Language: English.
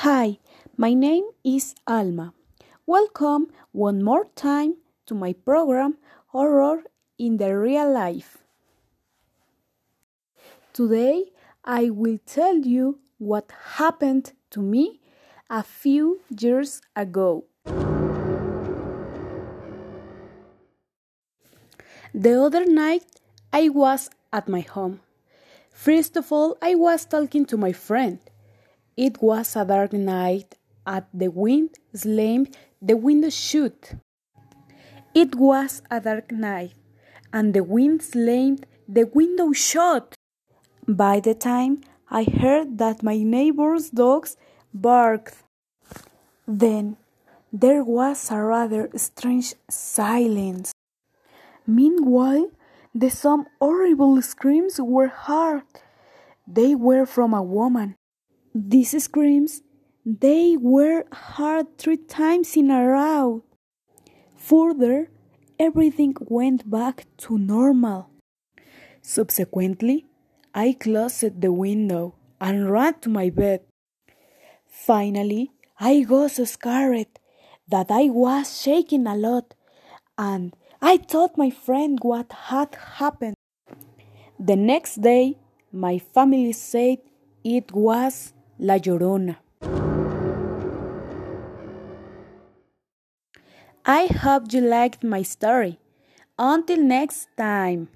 Hi, my name is Alma. Welcome one more time to my program Horror in the Real Life. Today I will tell you what happened to me a few years ago. The other night I was at my home. First of all, I was talking to my friend. It was a dark night, and the wind slammed the window shut. It was a dark night, and the wind slammed the window shut. By the time I heard that my neighbor's dogs barked, then there was a rather strange silence. Meanwhile, the some horrible screams were heard. They were from a woman. These screams, they were heard three times in a row. Further, everything went back to normal. Subsequently, I closed the window and ran to my bed. Finally, I got so scared that I was shaking a lot, and I told my friend what had happened. The next day, my family said it was La Llorona. I hope you liked my story. Until next time.